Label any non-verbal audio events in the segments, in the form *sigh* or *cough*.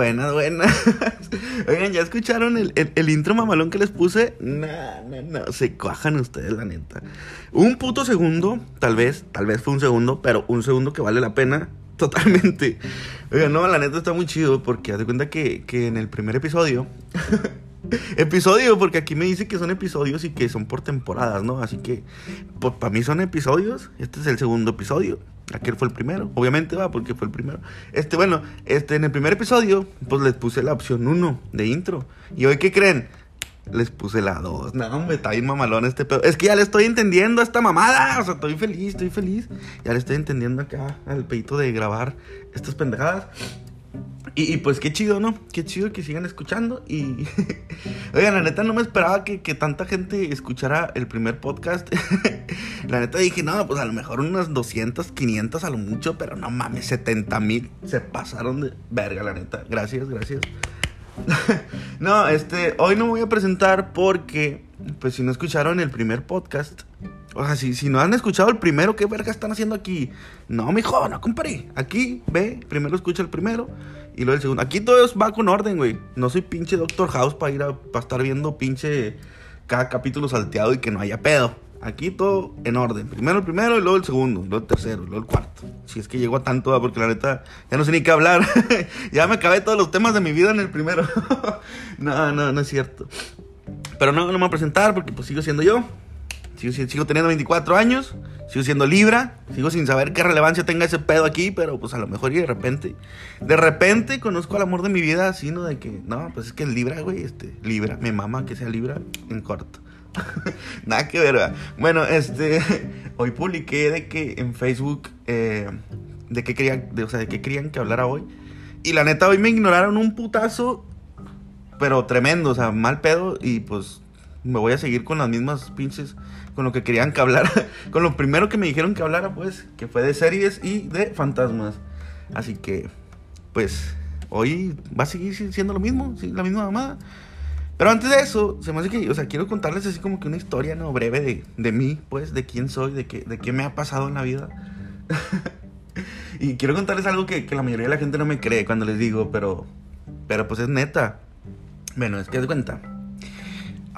buenas, buenas. *laughs* Oigan, ¿ya escucharon el, el, intro mamalón que les puse? No, no, no, se cuajan ustedes, la neta. Un puto segundo, tal vez, tal vez fue un segundo, pero un segundo que vale la pena *laughs* totalmente. Oigan, no, la neta está muy chido porque haz de cuenta que, que en el primer episodio... *laughs* episodio, porque aquí me dice que son episodios y que son por temporadas, ¿no? Así que, pues para mí son episodios. Este es el segundo episodio. Aquel fue el primero, obviamente va, porque fue el primero. Este, bueno, este, en el primer episodio, pues les puse la opción 1 de intro. ¿Y hoy qué creen? Les puse la 2. No, hombre, está bien mamalón este pedo. Es que ya le estoy entendiendo a esta mamada. O sea, estoy feliz, estoy feliz. Ya le estoy entendiendo acá al peito de grabar estas pendejadas. Y, pues qué chido, ¿no? Qué chido que sigan escuchando. Y. *laughs* Oigan, la neta no me esperaba que, tanta gente escuchara el primer podcast. *laughs* la neta dije, no, pues a lo mejor unas 200, 500 a lo mucho, pero no mames, 70 mil se pasaron de verga, la neta. Gracias, gracias. *laughs* no, este, hoy no voy a presentar porque, pues si no escucharon el primer podcast, o sea, si, si no han escuchado el primero, ¿qué verga están haciendo aquí? No, mijo, no, compadre. Aquí, ve, primero escucha el primero y luego el segundo. Aquí todo va con orden, güey. No soy pinche Doctor House para ir a para estar viendo pinche cada capítulo salteado y que no haya pedo. Aquí todo en orden. Primero el primero y luego el segundo, y luego el tercero, y luego el cuarto. Si es que llegó a tanto, porque la neta ya no sé ni qué hablar. *laughs* ya me acabé todos los temas de mi vida en el primero. *laughs* no, no, no es cierto. Pero no, no me voy a presentar porque pues sigo siendo yo. Sigo, teniendo 24 años, sigo siendo Libra, sigo sin saber qué relevancia tenga ese pedo aquí, pero pues a lo mejor y de repente, de repente conozco al amor de mi vida así, ¿no? De que, no, pues es que es Libra, güey, este, Libra, me mama que sea Libra en corto. *laughs* Nada que ver, ¿verdad? Bueno, este, *laughs* hoy publiqué de que en Facebook, eh, de qué querían, o sea, de qué querían que hablara hoy. Y la neta, hoy me ignoraron un putazo, pero tremendo, o sea, mal pedo, y pues me voy a seguir con las mismas pinches, con lo que querían que hablara, *laughs* con lo primero que me dijeron que hablara, pues, que fue de series y de fantasmas. Así que, pues, hoy va a seguir siendo lo mismo, la misma mamada. Pero antes de eso, se me hace que, o sea, quiero contarles así como que una historia, ¿no? Breve de, de mí, pues, de quién soy, de qué, de qué me ha pasado en la vida. *laughs* y quiero contarles algo que, que, la mayoría de la gente no me cree cuando les digo, pero, pero pues es neta. Bueno, es que es cuenta.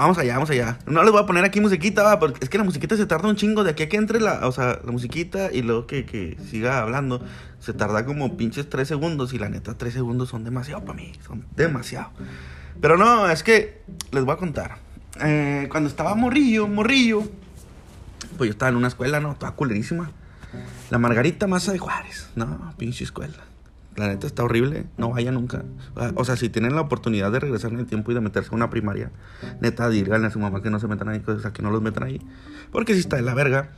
Vamos allá, vamos allá. No les voy a poner aquí musiquita, va, porque es que la musiquita se tarda un chingo de aquí a que entre la, o sea, la musiquita y luego que, que siga hablando. Se tarda como pinches tres segundos y la neta, tres segundos son demasiado para mí, son demasiado. Pero no, es que les voy a contar. Eh, cuando estaba morrillo, morrillo, pues yo estaba en una escuela, ¿no? Toda culerísima. La Margarita Maza de Juárez, ¿no? Pinche escuela. La neta está horrible, no vaya nunca. O sea, si tienen la oportunidad de regresar en el tiempo y de meterse a una primaria, neta, díganle a su mamá que no se metan ahí, o sea, que no los metan ahí. Porque si está de la verga.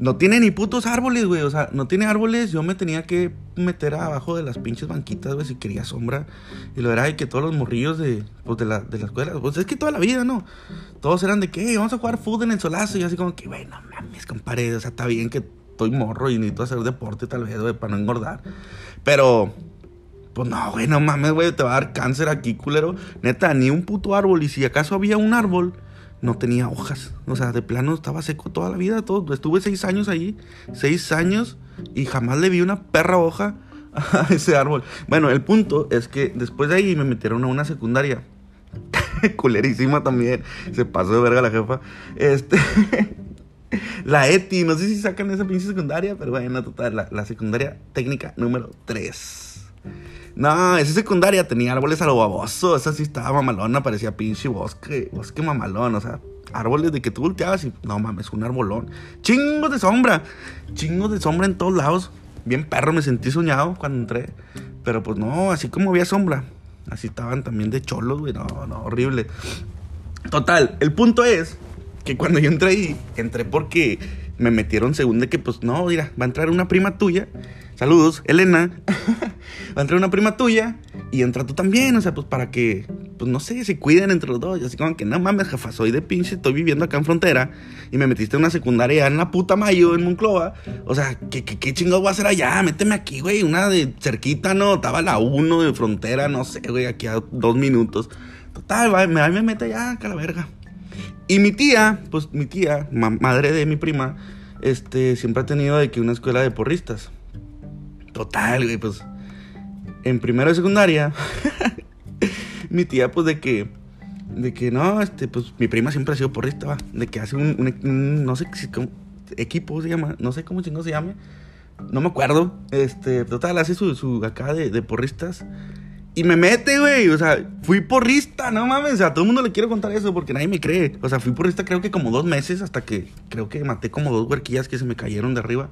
No tiene ni putos árboles, güey. O sea, no tiene árboles. Yo me tenía que meter abajo de las pinches banquitas, güey, si quería sombra. Y lo era de que todos los morrillos de, pues, de, la, de la escuela, pues es que toda la vida, ¿no? Todos eran de que, vamos a jugar fútbol en el solazo. Y así como que, güey, no mames, compadre. O sea, está bien que estoy morro y necesito hacer deporte tal vez, güey, para no engordar. Pero, pues no, güey, no mames, güey, te va a dar cáncer aquí, culero. Neta, ni un puto árbol. Y si acaso había un árbol, no tenía hojas. O sea, de plano estaba seco toda la vida. Todo. Estuve seis años ahí, seis años, y jamás le vi una perra hoja a *laughs* ese árbol. Bueno, el punto es que después de ahí me metieron a una secundaria. *laughs* Culerísima también. Se pasó de verga la jefa. Este. *laughs* *laughs* la ETI, no sé si sacan esa pinche secundaria, pero bueno, total, la, la secundaria técnica número 3. No, esa secundaria tenía árboles a lo baboso. Esa sí estaba mamalona, parecía pinche bosque, bosque mamalón. O sea, árboles de que tú volteabas y no mames, un arbolón. Chingos de sombra, chingos de sombra en todos lados. Bien perro, me sentí soñado cuando entré. Pero pues no, así como había sombra, así estaban también de cholos, güey. No, no, horrible. Total, el punto es que cuando yo entré ahí, entré porque me metieron según de que, pues no, mira, va a entrar una prima tuya. Saludos, Elena. *laughs* va a entrar una prima tuya y entra tú también, o sea, pues para que, pues no sé, se cuiden entre los dos. Y así como que, no mames, jefa, soy de pinche, estoy viviendo acá en frontera y me metiste en una secundaria en la puta Mayo, en Monclova. O sea, ¿qué, qué, qué chingado voy a hacer allá? Méteme aquí, güey, una de cerquita, ¿no? Estaba la 1 de frontera, no sé, güey, aquí a dos minutos. Total, va, me, me mete allá, acá la verga. Y mi tía, pues mi tía, madre de mi prima, este, siempre ha tenido de que una escuela de porristas. Total, güey, pues en primero de secundaria, *laughs* mi tía, pues de que, de que no, este, pues mi prima siempre ha sido porrista, va, de que hace un, un- no sé cómo- equipo se llama, no sé cómo chingo se llame, no me acuerdo, este, total, hace su, su acá de, de porristas. Y me mete, güey. O sea, fui porrista, no mames. O sea, a todo el mundo le quiero contar eso porque nadie me cree. O sea, fui porrista creo que como dos meses hasta que creo que maté como dos huerquillas que se me cayeron de arriba.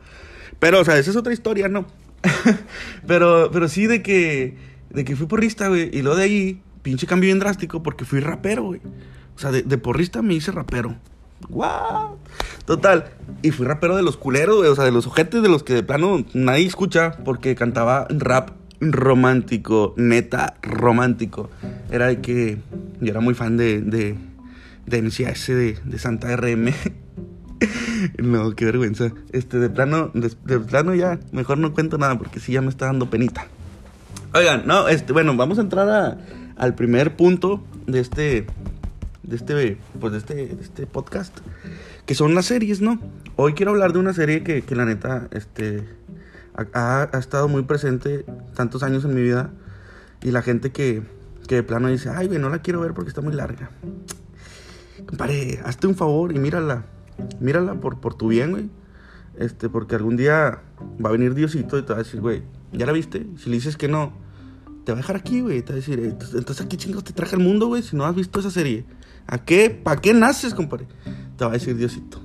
Pero, o sea, esa es otra historia, ¿no? *laughs* pero, pero sí de que, de que fui porrista, güey. Y luego de ahí, pinche cambio bien drástico porque fui rapero, güey. O sea, de, de porrista me hice rapero. ¡Guau! Total. Y fui rapero de los culeros, güey. O sea, de los ojetes de los que de plano nadie escucha porque cantaba rap romántico, neta romántico. Era de que yo era muy fan de, de, de de, Santa RM. *laughs* no, qué vergüenza. Este, de plano, de, de plano ya, mejor no cuento nada porque sí ya me está dando penita. Oigan, no, este, bueno, vamos a entrar a- al primer punto de este, de este, pues de este, de este podcast, que son las series, ¿no? Hoy quiero hablar de una serie que, que la neta, este, ha, ha- estado muy presente tantos años en mi vida y la gente que, que de plano dice, ay, güey, no la quiero ver porque está muy larga. Compadre, hazte un favor y mírala, mírala por, por tu bien, güey. Este, porque algún día va a venir Diosito y te va a decir, güey, ¿ya la viste? Si le dices que no, te va a dejar aquí, güey. Te va a decir, entonces, entonces, ¿a qué chingos te traje al mundo, güey? Si no has visto esa serie. ¿A qué? ¿Para qué naces, compadre? Te va a decir Diosito.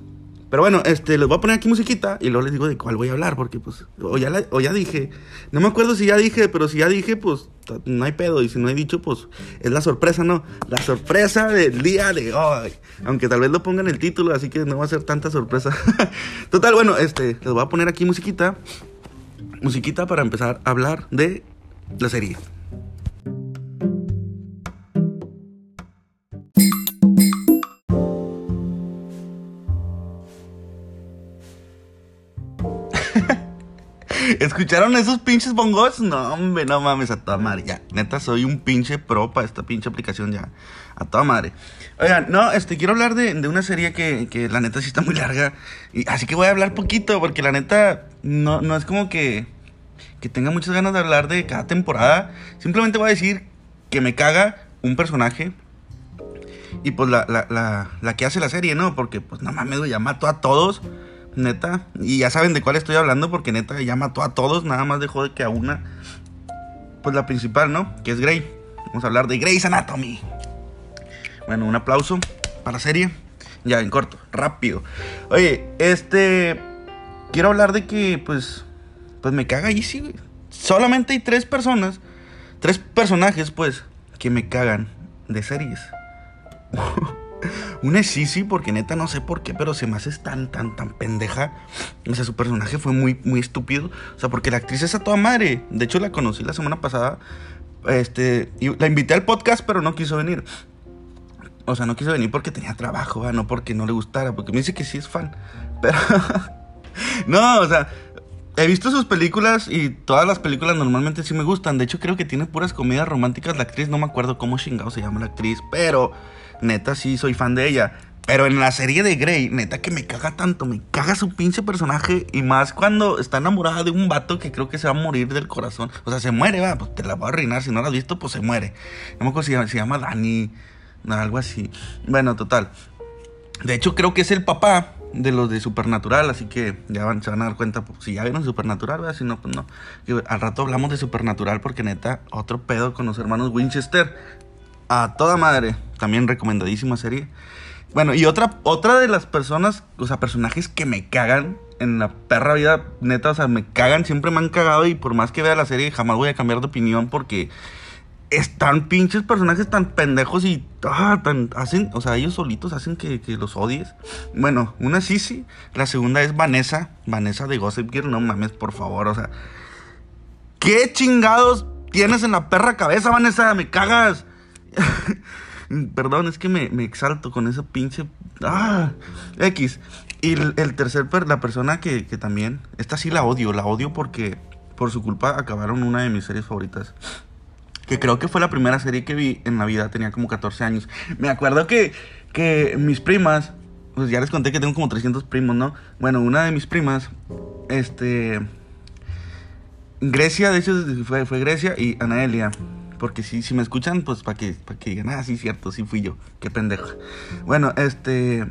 Pero bueno, este, les voy a poner aquí musiquita y luego les digo de cuál voy a hablar, porque pues, o ya, la- ya dije. No me acuerdo si ya dije, pero si ya dije, pues, no hay pedo. Y si no he dicho, pues, es la sorpresa, ¿no? La sorpresa del día de hoy. Aunque tal vez lo pongan el título, así que no va a ser tanta sorpresa. *laughs* Total, bueno, este, les voy a poner aquí musiquita. Musiquita para empezar a hablar de la serie. ¿Escucharon esos pinches bongos? No, hombre, no mames, a toda madre. Ya, neta, soy un pinche pro para esta pinche aplicación ya. A toda madre. Oigan, no, este, quiero hablar de, de una serie que, que la neta sí está muy larga. Y, así que voy a hablar poquito, porque la neta no, no es como que, que tenga muchas ganas de hablar de cada temporada. Simplemente voy a decir que me caga un personaje. Y pues la, la, la, la que hace la serie, ¿no? Porque pues no mames, ya mató a todos. Neta. Y ya saben de cuál estoy hablando porque neta ya mató a todos. Nada más dejó de que a una. Pues la principal, ¿no? Que es Grey. Vamos a hablar de Grey's Anatomy. Bueno, un aplauso para la serie. Ya, en corto, rápido. Oye, este. Quiero hablar de que, pues. Pues me caga Easy, güey. Solamente hay tres personas. Tres personajes, pues. Que me cagan de series. *laughs* Una es Sisi, porque neta no sé por qué, pero se me hace tan, tan, tan pendeja. O sea, su personaje fue muy, muy estúpido. O sea, porque la actriz es a toda madre. De hecho, la conocí la semana pasada. Este, la invité al podcast, pero no quiso venir. O sea, no quiso venir porque tenía trabajo, no porque no le gustara, porque me dice que sí es fan. Pero, *laughs* no, o sea, he visto sus películas y todas las películas normalmente sí me gustan. De hecho, creo que tiene puras comedias románticas la actriz. No me acuerdo cómo chingado se llama la actriz, pero neta sí soy fan de ella. Pero en la serie de Grey, neta que me caga tanto, me caga su pinche personaje. Y más cuando está enamorada de un vato que creo que se va a morir del corazón. O sea, se muere, va, pues te la voy a arruinar. Si no la has visto, pues se muere. No me acuerdo si se llama, Dani, algo así. Bueno, total. De hecho, creo que es el papá de los de Supernatural, así que ya van, se van a dar cuenta, pues, si ya vieron Supernatural, ¿verdad? si no, pues no. Al rato hablamos de Supernatural porque neta, otro pedo con los hermanos Winchester. A toda madre, también recomendadísima serie. Bueno, y otra, otra de las personas, o sea, personajes que me cagan en la perra vida, neta, o sea, me cagan, siempre me han cagado y por más que vea la serie jamás voy a cambiar de opinión porque están pinches personajes tan pendejos y ah, tan hacen, o sea, ellos solitos hacen que, que los odies. Bueno, una sí, sí. La segunda es Vanessa, Vanessa de Gossip Girl, no mames, por favor, o sea, ¿qué chingados tienes en la perra cabeza, Vanessa? Me cagas. *laughs* Perdón, es que me, exalto con esa pinche. ¡Ah! X. Y el, tercer, la persona que, que también. Esta sí la odio. La odio porque por su culpa acabaron una de mis series favoritas. Que creo que fue la primera serie que vi en la vida. Tenía como 14 años. Me acuerdo que, que mis primas. Pues ya les conté que tengo como 300 primos, ¿no? Bueno, una de mis primas. Este Grecia, de hecho, fue, fue Grecia y Anaelia. Porque si, si me escuchan, pues para que, para que digan, ah, sí, cierto, sí fui yo. Qué pendejo. Bueno, este.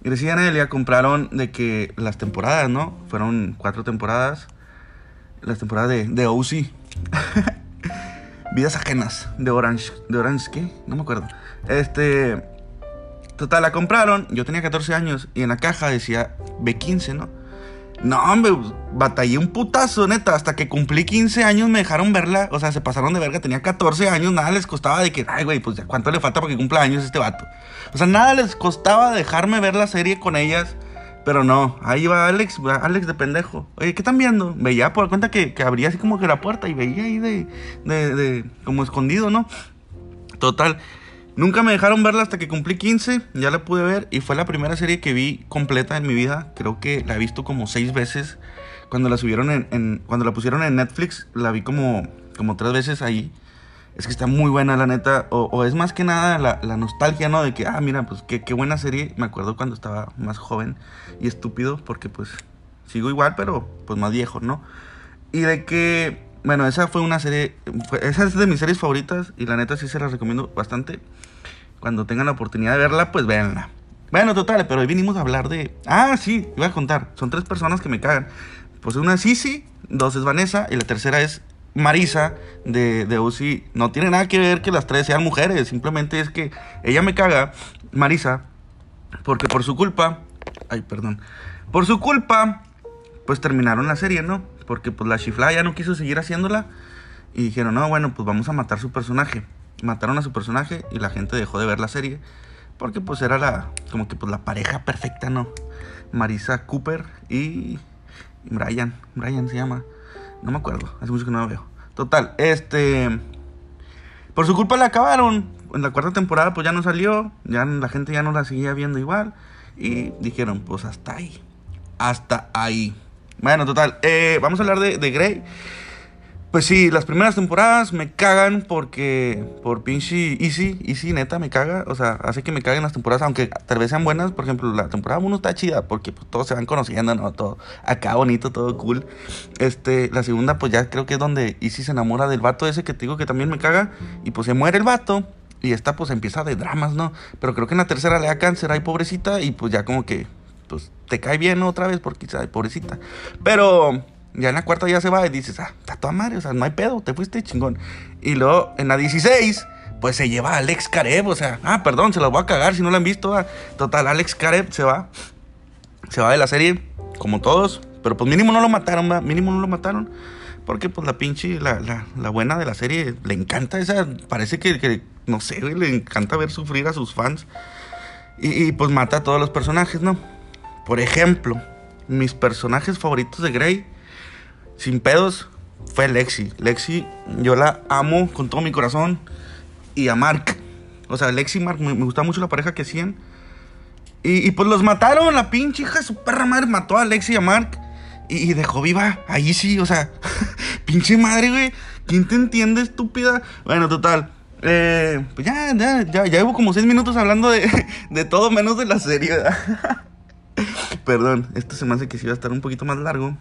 Grecia y Anaelia compraron de que las temporadas, ¿no? Fueron cuatro temporadas. Las temporadas de, de OC. *laughs* Vidas ajenas de Orange. ¿De Orange qué? No me acuerdo. Este. Total, la compraron. Yo tenía 14 años y en la caja decía B15, ¿no? No, hombre, batallé un putazo, neta. Hasta que cumplí 15 años me dejaron verla. O sea, se pasaron de verga. Tenía 14 años, nada les costaba de que, ay, güey, pues ya cuánto le falta para que cumpla años este vato. O sea, nada les costaba dejarme ver la serie con ellas. Pero no, ahí va Alex, Alex de pendejo. Oye, ¿qué están viendo? Veía por cuenta que, que abría así como que la puerta y veía ahí de, de, de como escondido, ¿no? Total. Nunca me dejaron verla hasta que cumplí 15, ya la pude ver y fue la primera serie que vi completa en mi vida. Creo que la he visto como seis veces. Cuando la subieron en, cuando la pusieron en Netflix, la vi como, como tres veces ahí. Es que está muy buena, la neta. O, es más que nada la, nostalgia, ¿no? De que, ah, mira, pues qué, qué buena serie. Me acuerdo cuando estaba más joven y estúpido, porque pues sigo igual, pero pues más viejo, ¿no? Y de que bueno, esa fue una serie. esa es de mis series favoritas. Y la neta sí se las recomiendo bastante. Cuando tengan la oportunidad de verla, pues véanla. Bueno, total, pero hoy vinimos a hablar de. Ah, sí, iba a contar. Son tres personas que me cagan. Pues una es Sisi, dos es Vanessa y la tercera es Marisa de, de Uzi. No tiene nada que ver que las tres sean mujeres. Simplemente es que ella me caga, Marisa, porque por su culpa. Ay, perdón. Por su culpa, pues terminaron la serie, ¿no? Porque pues la chiflada ya no quiso seguir haciéndola. Y dijeron, no, bueno, pues vamos a matar su personaje mataron a su personaje y la gente dejó de ver la serie porque pues era la como que pues la pareja perfecta, ¿no? Marisa Cooper y Brian, Brian se llama. No me acuerdo, hace mucho que no la veo. Total, este por su culpa la acabaron. En la cuarta temporada pues ya no salió, ya la gente ya no la seguía viendo igual y dijeron, pues hasta ahí. Hasta ahí. Bueno, total, eh, vamos a hablar de, de Grey. Pues sí, las primeras temporadas me cagan porque por pinche Easy, Easy neta me caga, o sea, hace que me caguen las temporadas, aunque tal vez sean buenas, por ejemplo, la temporada 1 está chida porque pues, todos se van conociendo, ¿no? Todo acá bonito, todo cool. Este, la segunda pues ya creo que es donde Easy se enamora del vato ese que te digo que también me caga y pues se muere el vato y esta pues empieza de dramas, ¿no? Pero creo que en la tercera le da cáncer, ay pobrecita y pues ya como que pues te cae bien otra vez porque ay pobrecita. Pero ya en la cuarta ya se va y dices, ah, está toda madre, o sea, no hay pedo, te fuiste chingón. Y luego en la 16, pues se lleva a Alex Karev, o sea, ah, perdón, se los voy a cagar si no lo han visto. Ah. Total, Alex Karev se va, se va de la serie, como todos, pero pues mínimo no lo mataron, mínimo no lo mataron. Porque pues la pinche, la, la, buena de la serie, le encanta esa, parece que, que no sé, le encanta ver sufrir a sus fans. Y, y pues mata a todos los personajes, ¿no? Por ejemplo, mis personajes favoritos de Grey sin pedos, fue Lexi. Lexi, yo la amo con todo mi corazón. Y a Mark. O sea, Lexi y Mark, me, gusta mucho la pareja que hacían. Y, pues los mataron, la pinche hija de su perra madre mató a Lexi y a Mark. Y, dejó viva ahí sí, o sea, *laughs* pinche madre, güey. ¿Quién te entiende, estúpida? Bueno, total. Eh, pues ya, ya, ya, ya llevo como seis minutos hablando de, *laughs* de todo menos de la serie. *laughs* *laughs* Perdón, esto se me hace que sí va a estar un poquito más largo.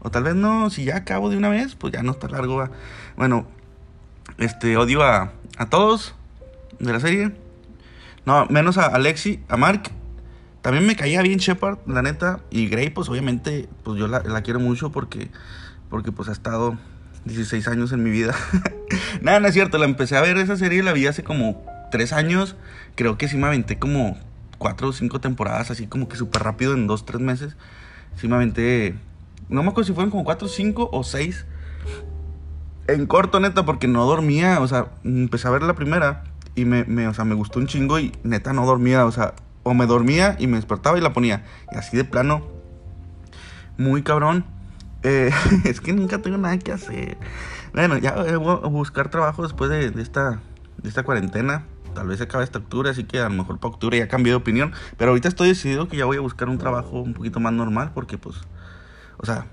O tal vez no, si ya acabo de una vez, pues ya no está largo. Bueno, este, odio a, a todos de la serie. No, menos a Alexi, a Mark. También me caía bien Shepard, la neta. Y Grey, pues obviamente, pues yo la, la quiero mucho porque, porque pues ha estado 16 años en mi vida. *laughs* Nada, no es cierto. La empecé a ver esa serie, la vi hace como 3 años. Creo que sí me aventé como 4 o 5 temporadas, así como que súper rápido en 2, 3 meses. Sí me aventé no me acuerdo si fueron como 4, 5 o 6. En corto, neta, porque no dormía. O sea, empecé a ver la primera y me, me, o sea, me gustó un chingo y neta no dormía. O sea, o me dormía y me despertaba y la ponía. Y así de plano, muy cabrón. Eh, *laughs* es que nunca tengo nada que hacer. Bueno, ya voy a buscar trabajo después de, de, esta, de esta cuarentena. Tal vez acabe esta octubre, así que a lo mejor para octubre ya cambié de opinión. Pero ahorita estoy decidido que ya voy a buscar un trabajo un poquito más normal porque pues o sea,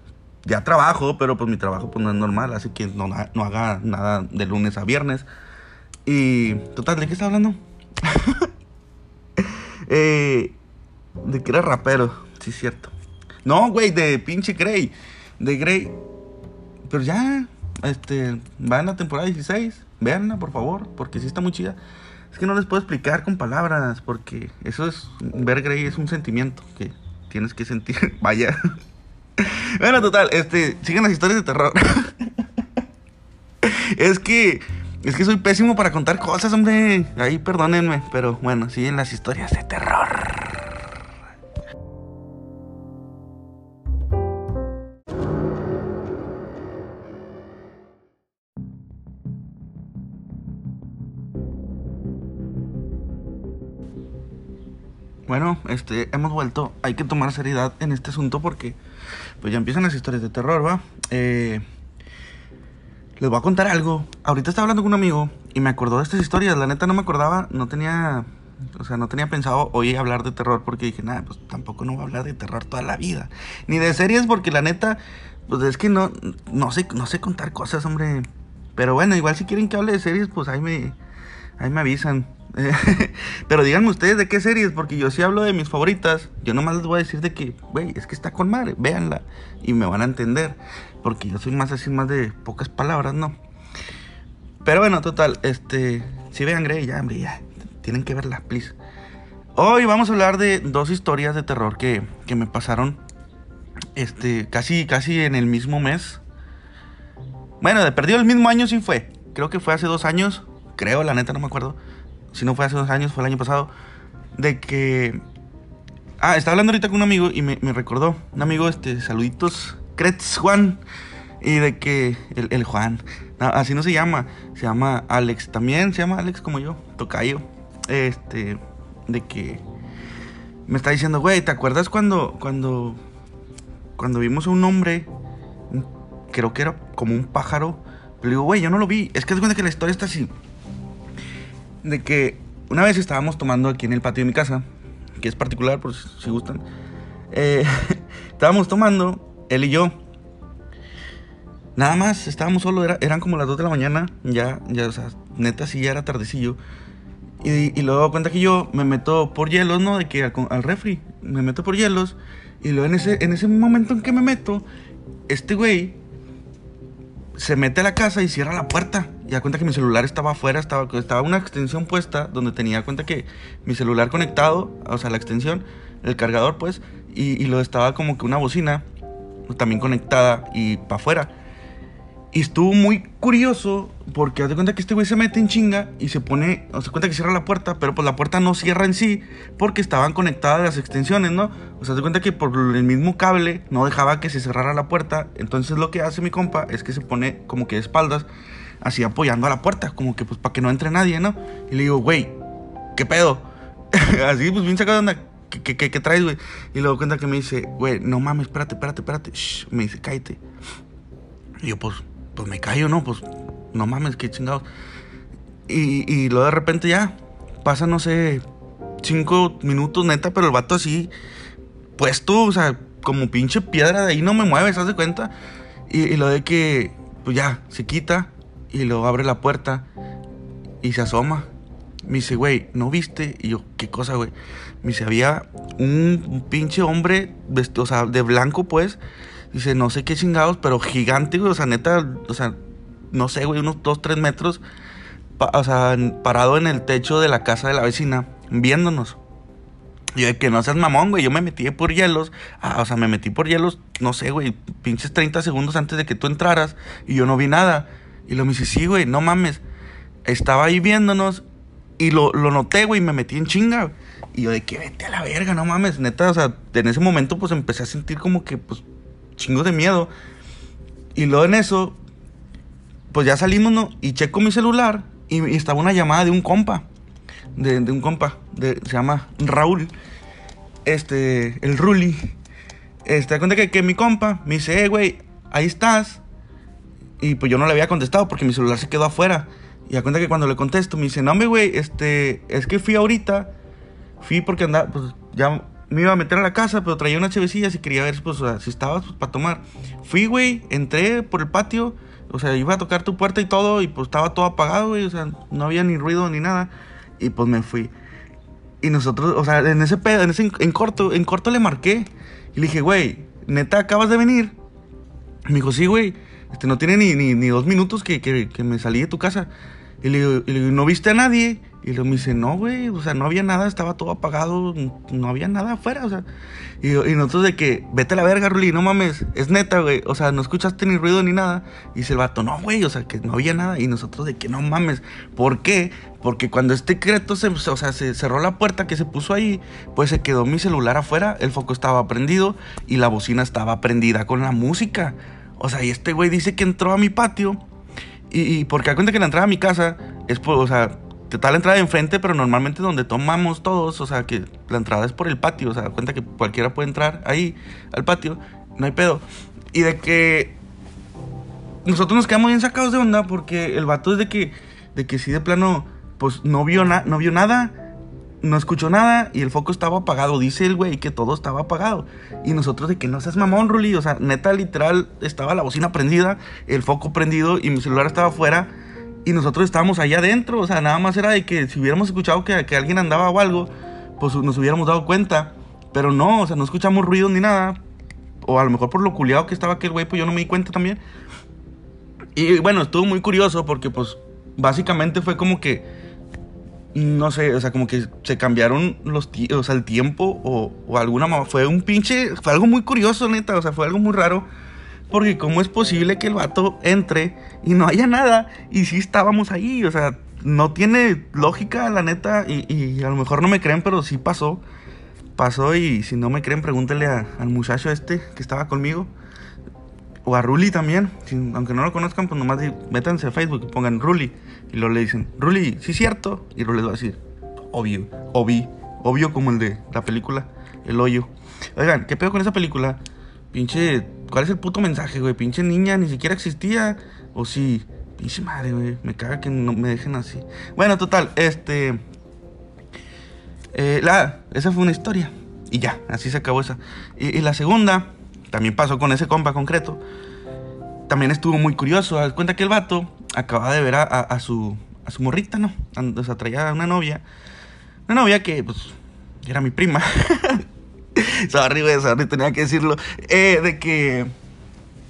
ya trabajo, pero pues mi trabajo pues no es normal, así que no, no haga nada de lunes a viernes. Y, total, ¿de qué está hablando? *laughs* eh, de que era rapero, sí cierto. No, güey, de pinche Grey. De Grey. pero ya, este, va en la temporada 16. Veanla, por favor, porque sí está muy chida. Es que no les puedo explicar con palabras, porque eso es, ver Grey es un sentimiento que tienes que sentir. *laughs* Vaya. bueno, total, este, siguen las historias de terror. *laughs* es que, es que soy pésimo para contar cosas, hombre. Ahí perdónenme, pero bueno, siguen las historias de terror. Bueno, este, hemos vuelto. Hay que tomar seriedad en este asunto porque, pues ya empiezan las historias de terror, ¿va? Eh, les voy a contar algo. Ahorita estaba hablando con un amigo y me acordó de estas historias. La neta no me acordaba, no tenía, o sea, no tenía pensado hoy hablar de terror porque dije, nada, pues tampoco no voy a hablar de terror toda la vida. Ni de series porque la neta, pues es que no, no sé, no sé contar cosas, hombre. Pero bueno, igual si quieren que hable de series, pues ahí me, ahí me avisan. *laughs* Pero díganme ustedes de qué series, porque yo sí hablo de mis favoritas. Yo nomás les voy a decir de que, güey, es que está con madre, véanla. Y me van a entender. Porque yo soy más así, más de pocas palabras, ¿no? Pero bueno, total, este. Si vean Grey, ya, hombre, ya. Tienen que verla, please. Hoy vamos a hablar de dos historias de terror que, que me pasaron. Este, casi, casi en el mismo mes. Bueno, de perdido el mismo año sí fue. Creo que fue hace dos años. Creo, la neta, no me acuerdo si no fue hace dos años, fue el año pasado, de que... Ah, estaba hablando ahorita con un amigo y me, recordó, un amigo, este, saluditos, Kretz Juan, y de que el, Juan, así no se llama, se llama Alex, también se llama Alex como yo, Tocayo, este, de que me está diciendo, güey, ¿te acuerdas cuando, cuando, cuando vimos a un hombre, creo que era como un pájaro, le digo, güey, yo no lo vi, es que es cuenta que la historia está así, de que una vez estábamos tomando aquí en el patio de mi casa, que es particular, por si gustan. Eh, *laughs* estábamos tomando, él y yo. Nada más, estábamos solo, eran como las 2 de la mañana, ya, ya, o sea, neta, sí, ya era tardecillo. Y, y luego cuenta que yo me meto por hielos, ¿no? De que al, al, refri, me meto por hielos. Y luego en ese, en ese momento en que me meto, este güey se mete a la casa y cierra la puerta. Y da cuenta que mi celular estaba afuera, estaba, estaba una extensión puesta donde tenía cuenta que mi celular conectado, o sea, la extensión, el cargador, pues, y, y lo estaba como que una bocina también conectada y para afuera. Y estuvo muy curioso porque haz de cuenta que este güey se mete en chinga y se pone, o se cuenta que cierra la puerta, pero pues la puerta no cierra en sí porque estaban conectadas las extensiones, ¿no? O sea, haz de cuenta que por el mismo cable no dejaba que se cerrara la puerta. Entonces lo que hace mi compa es que se pone como que de espaldas, así apoyando a la puerta, como que pues para que no entre nadie, ¿no? Y le digo, güey, ¿qué pedo? *laughs* así pues bien sacado de onda. ¿Qué, qué, qué, traes, güey? Y luego cuenta que me dice, güey, no mames, espérate, espérate, espérate. Shh, me dice, cállate. Y yo, pues, pues me callo, ¿no? Pues no mames, qué chingados. Y, y luego de repente ya, pasa, no sé, cinco minutos neta, pero el vato así, puesto, o sea, como pinche piedra de ahí no me mueve, ¿sabes de cuenta? Y, lo de que, pues ya, se quita y luego abre la puerta y se asoma. Me dice, güey, ¿no viste? Y yo, ¿qué cosa, güey? Me dice, había un, un pinche hombre, vestido, o sea, de blanco, pues, Dice, no sé qué chingados, pero gigante, güey. O sea, neta, o sea, no sé, güey, unos 2, 3 metros. o sea, parado en el techo de la casa de la vecina, viéndonos. Yo de que no seas mamón, güey. Yo me metí por hielos. Ah, o sea, me metí por hielos, no sé, güey, pinches 30 segundos antes de que tú entraras. Y yo no vi nada. Y lo me dice, sí, güey, no mames. Estaba ahí viéndonos. Y lo, lo noté, güey, y me metí en chinga. Y yo de que vete a la verga, no mames. Neta, o sea, en ese momento, pues empecé a sentir como que, pues, chingo de miedo. Y luego en eso, pues ya salimos, ¿no? Y checo mi celular y, estaba una llamada de un compa. De, un compa. De, se llama Raúl. Este, el Ruli. Este, cuenta que, que mi compa me dice, eh, güey, ahí estás. Y pues yo no le había contestado porque mi celular se quedó afuera. Y da cuenta que cuando le contesto me dice, no, güey, este, es que fui ahorita. Fui porque andaba, pues ya me iba a meter a la casa, pero traía unas chevecillas y quería ver pues, si estabas pues, para tomar. Fui, güey, entré por el patio, o sea, iba a tocar tu puerta y todo, y pues estaba todo apagado, güey, o sea, no había ni ruido ni nada. Y pues me fui. Y nosotros, o sea, en ese pedo, en ese en corto, en corto le marqué. Y le dije, güey, neta, acabas de venir. Me dijo, sí, güey. Este, no tiene ni, ni, ni dos minutos que, que, que, me salí de tu casa. Y le, digo, y le digo, ¿no viste a nadie? Y luego me dice, no, güey, o sea, no había nada, estaba todo apagado, no había nada afuera, o sea. Y, nosotros de que, vete a la verga, Ruli, no mames, es neta, güey, o sea, no escuchaste ni ruido ni nada. Y dice el vato, no, güey, o sea, que no había nada. Y nosotros de que, no mames, ¿por qué? Porque cuando este creto se, o sea, se cerró la puerta que se puso ahí, pues se quedó mi celular afuera, el foco estaba prendido y la bocina estaba prendida con la música. O sea, y este güey dice que entró a mi patio. Y, porque da cuenta que la entrada a mi casa es por, o sea, está la entrada de enfrente, pero normalmente donde tomamos todos, o sea, que la entrada es por el patio, o sea, cuenta que cualquiera puede entrar ahí al patio, no hay pedo. Y de que nosotros nos quedamos bien sacados de onda porque el vato es de que, de que sí, de plano, pues no vio, na no vio nada, no escuchó nada y el foco estaba apagado. Dice el güey que todo estaba apagado. Y nosotros de que no seas mamón, Ruli. O sea, neta, literal, estaba la bocina prendida, el foco prendido y mi celular estaba afuera. Y nosotros estábamos allá adentro. O sea, nada más era de que si hubiéramos escuchado que, que alguien andaba o algo, pues nos hubiéramos dado cuenta. Pero no, o sea, no escuchamos ruido ni nada. O a lo mejor por lo culiado que estaba aquel güey, pues yo no me di cuenta también. Y bueno, estuvo muy curioso porque pues básicamente fue como que no sé, o sea, como que se cambiaron los o sea, el tiempo o, o alguna fue un pinche, fue algo muy curioso, neta, o sea, fue algo muy raro. Porque cómo es posible que el vato entre y no haya nada y sí estábamos ahí, o sea, no tiene lógica, la neta, y, y a lo mejor no me creen, pero sí pasó. Pasó y si no me creen, pregúntenle a, al muchacho este que estaba conmigo. O a Ruli también. Aunque no lo conozcan, pues nomás métanse a Facebook y pongan Ruli. Y luego le dicen, Ruli, sí es cierto. Y Ruli les va a decir, obvio, obvio, obvio como el de la película El Hoyo. Oigan, ¿qué pedo con esa película? Pinche, ¿cuál es el puto mensaje, güey? Pinche niña ni siquiera existía. O sí, pinche madre, güey. Me caga que no me dejen así. Bueno, total, este. Eh, la, esa fue una historia. Y ya, así se acabó esa. Y, la segunda, también pasó con ese compa concreto. También estuvo muy curioso. Haz cuenta que el vato acaba de ver a, a, a su, a su morrita, ¿no? O sea, traía una novia. Una novia que, pues, era mi prima. *laughs* sorry, güey, sorry, tenía que decirlo. Eh, de que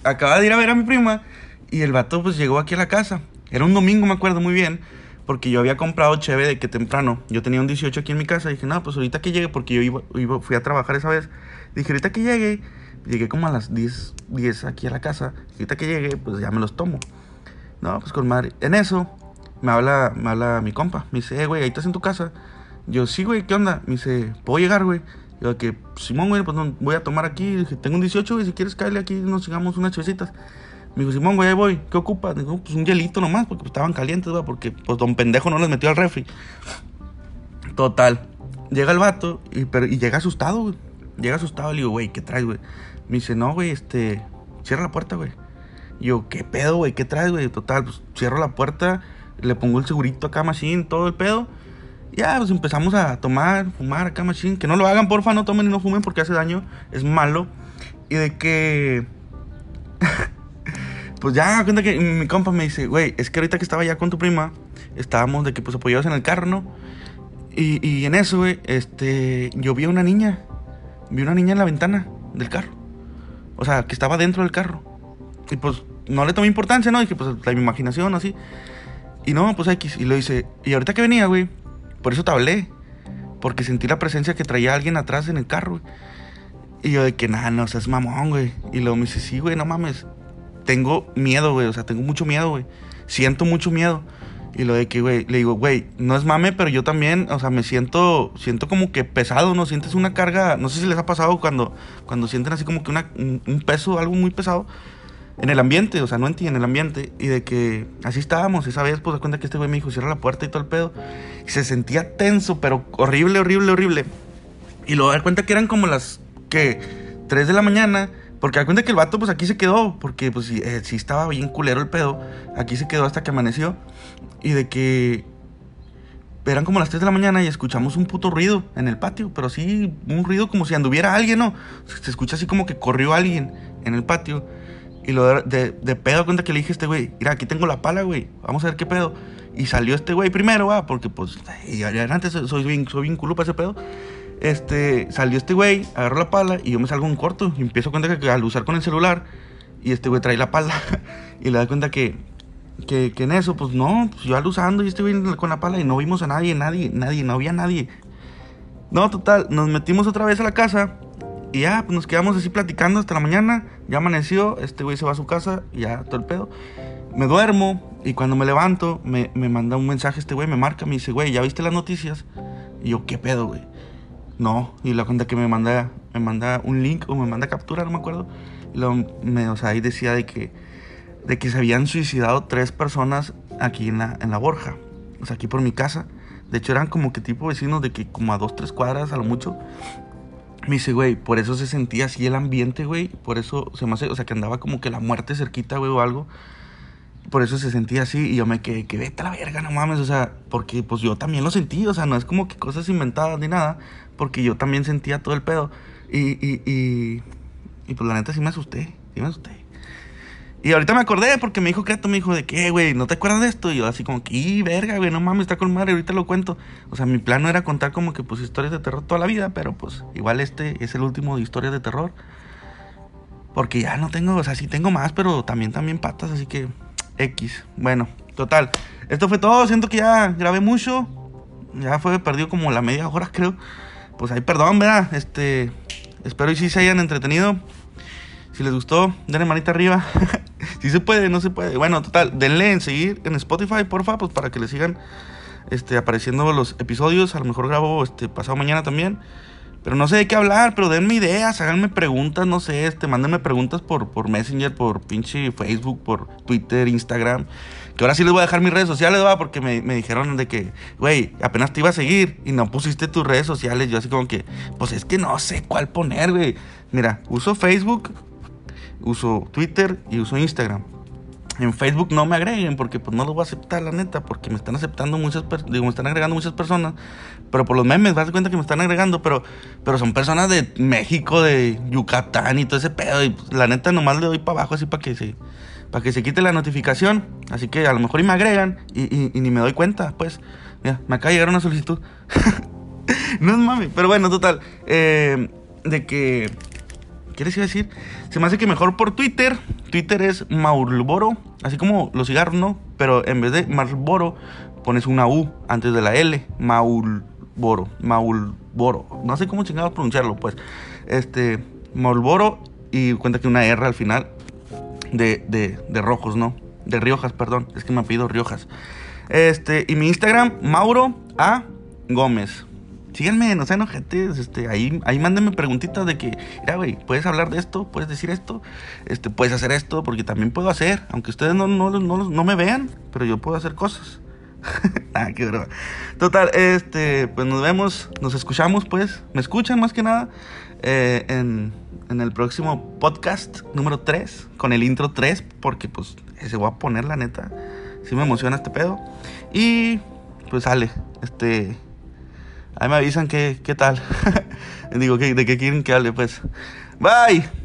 acaba de ir a ver a mi prima y el vato, pues, llegó aquí a la casa. Era un domingo, me acuerdo muy bien. Porque yo había comprado cheve de que temprano. Yo tenía un 18 aquí en mi casa. dije, no, pues ahorita que llegue, porque yo iba, fui a trabajar esa vez. Dije, ahorita que llegue, llegué como a las 10, 10 aquí a la casa. Ahorita que llegue, pues ya me los tomo. No, pues con madre. En eso, me habla, me habla mi compa. Me dice, eh, güey, ahí estás en tu casa. Yo, sí, güey, ¿qué onda? Me dice, ¿puedo llegar, güey? Yo, que, Simón, güey, pues no, voy a tomar aquí. Dije, tengo un 18, güey, si quieres caerle aquí, nos sigamos unas chevecitas. Me dijo, Simón, güey, ahí voy. ¿Qué ocupa? Digo, pues un hielito nomás, porque estaban calientes, güey, porque pues don pendejo no les metió al refri. Total. Llega el vato y, llega asustado, güey. Llega asustado, le digo, güey, ¿qué traes, güey? Me dice, no, güey, este, cierra la puerta, güey. Yo, ¿qué pedo, güey? ¿Qué traes, güey? Total, pues cierro la puerta, le pongo el segurito acá, machine, todo el pedo. Ya, pues empezamos a tomar, fumar acá, machine. Que no lo hagan, porfa, no tomen y no fumen porque hace daño, es malo. Y de que. *laughs* pues ya, cuenta que mi compa me dice, güey, es que ahorita que estaba ya con tu prima, estábamos de que pues apoyados en el carro, ¿no? Y, y en eso, güey, este, yo vi a una niña, vi una niña en la ventana del carro. O sea, que estaba dentro del carro. Y pues no le tomé importancia, ¿no? Dije, pues la imaginación, así. Y no, pues X. Y lo hice. Y ahorita que venía, güey, por eso te hablé. Porque sentí la presencia que traía alguien atrás en el carro. Y yo de que, nada, no seas mamón, güey. Y luego me dice, sí, güey, no mames. Tengo miedo, güey. O sea, tengo mucho miedo, güey. Siento mucho miedo. Y lo de que, güey, le digo, güey, no es mame, pero yo también, o sea, me siento, siento como que pesado, ¿no? Sientes una carga, no sé si les ha pasado cuando, cuando sienten así como que una, un, un peso, algo muy pesado en el ambiente, o sea, no en ti, en el ambiente. Y de que así estábamos, esa vez, pues, de cuenta que este güey me dijo, cierra la puerta y todo el pedo. Y se sentía tenso, pero horrible, horrible, horrible. Y luego dar cuenta que eran como las, que, 3 de la mañana. Porque da cuenta que el vato, pues aquí se quedó. Porque, pues, eh, sí estaba bien culero el pedo. Aquí se quedó hasta que amaneció. Y de que eran como las 3 de la mañana y escuchamos un puto ruido en el patio, pero sí, un ruido como si anduviera alguien, ¿no? Se escucha así como que corrió alguien en el patio. Y lo de, de, de pedo cuenta que le dije a este güey, mira, aquí tengo la pala, güey, vamos a ver qué pedo. Y salió este güey primero, va, porque pues, ya antes soy bien, soy bien culo para ese pedo. Este, salió este güey, agarró la pala y yo me salgo en corto y empiezo a cuenta que al usar con el celular Y este güey trae la pala. *laughs* y le da cuenta que, que, que en eso, pues no, pues yo usando y este güey con la pala y no vimos a nadie, nadie, nadie, no había nadie. No, total, nos metimos otra vez a la casa y ya, pues nos quedamos así platicando hasta la mañana. Ya amaneció, este güey se va a su casa y ya todo el pedo. Me duermo y cuando me levanto me, me manda un mensaje este güey, me marca, me dice, güey, ¿ya viste las noticias? Y yo, ¿qué pedo, güey? No, y la cuenta que me manda, me manda un link o me manda captura, no me acuerdo. Lo, me, o sea, ahí decía de que, de que se habían suicidado tres personas aquí en la, en la Borja. O sea, aquí por mi casa. De hecho, eran como que tipo vecinos de que como a dos, tres cuadras a lo mucho. Me dice, güey, por eso se sentía así el ambiente, güey. Por eso se me hace, o sea, que andaba como que la muerte cerquita, güey, o algo. Por eso se sentía así y yo me quedé, que vete a la verga, no mames, o sea, porque pues yo también lo sentí, o sea, no es como que cosas inventadas ni nada, porque yo también sentía todo el pedo. Y, y, y, y pues la neta sí me asusté, sí me asusté. Y ahorita me acordé porque me dijo Creto, me dijo de qué, güey, ¿no te acuerdas de esto? Y yo así como que, y verga, güey, no mames, está con madre, ahorita lo cuento. O sea, mi plan no era contar como que pues historias de terror toda la vida, pero pues igual este es el último de historias de terror. Porque ya no tengo, o sea, sí tengo más, pero también también patas, así que X. Bueno, total. Esto fue todo, siento que ya grabé mucho. Ya fue perdido como la media hora, creo. Pues ahí perdón, ¿verdad? Este, espero y sí se hayan entretenido. Si les gustó, denle manita arriba. *laughs* si se puede, no se puede. Bueno, total, denle en seguir en Spotify, porfa, pues para que les sigan este, apareciendo los episodios. A lo mejor grabo este, pasado mañana también. Pero no sé de qué hablar, pero denme ideas, háganme preguntas, no sé, este, mándenme preguntas por, por Messenger, por pinche Facebook, por Twitter, Instagram. Que ahora sí les voy a dejar mis redes sociales, va, porque me, me dijeron de que, güey, apenas te iba a seguir y no pusiste tus redes sociales. Yo así como que, pues es que no sé cuál poner, güey. Mira, uso Facebook, uso Twitter y uso Instagram. En Facebook no me agreguen porque pues no lo voy a aceptar la neta porque me están aceptando muchas digo, me están agregando muchas personas, pero por los memes vas a cuenta que me están agregando, pero pero son personas de México, de Yucatán y todo ese pedo y pues, la neta nomás le doy para abajo así para que se para que se quite la notificación, así que a lo mejor y me agregan y, ni me doy cuenta, pues mira, me acaba de llegar una solicitud. *laughs* no es mami, pero bueno, total, eh, de que ¿Qué les iba a decir? Se me hace que mejor por Twitter. Twitter es Marlboro, así como los cigarros, ¿no? Pero en vez de Marlboro, pones una U antes de la L. Marlboro, Marlboro. No sé cómo chingados pronunciarlo, pues. Este, Marlboro y cuenta que una R al final de, de, de rojos, ¿no? De Riojas, perdón. Es que me pido Riojas. Este, y mi Instagram, Mauro A. Gómez síganme, no sean ojetes, este, ahí, ahí mándenme preguntitas de que, mira, güey, puedes hablar de esto, puedes decir esto, este, puedes hacer esto, porque también puedo hacer, aunque ustedes no, no, no, no me vean, pero yo puedo hacer cosas. *laughs* ah, qué broma. Total, este, pues nos vemos, nos escuchamos, pues, me escuchan más que nada eh, en, en el próximo podcast número 3, con el intro 3, porque pues ese voy a poner, la neta, sí me emociona este pedo. Y pues sale, este Ahí me avisan qué, qué tal. *laughs* Digo, ¿de qué quieren que hable? Pues, bye.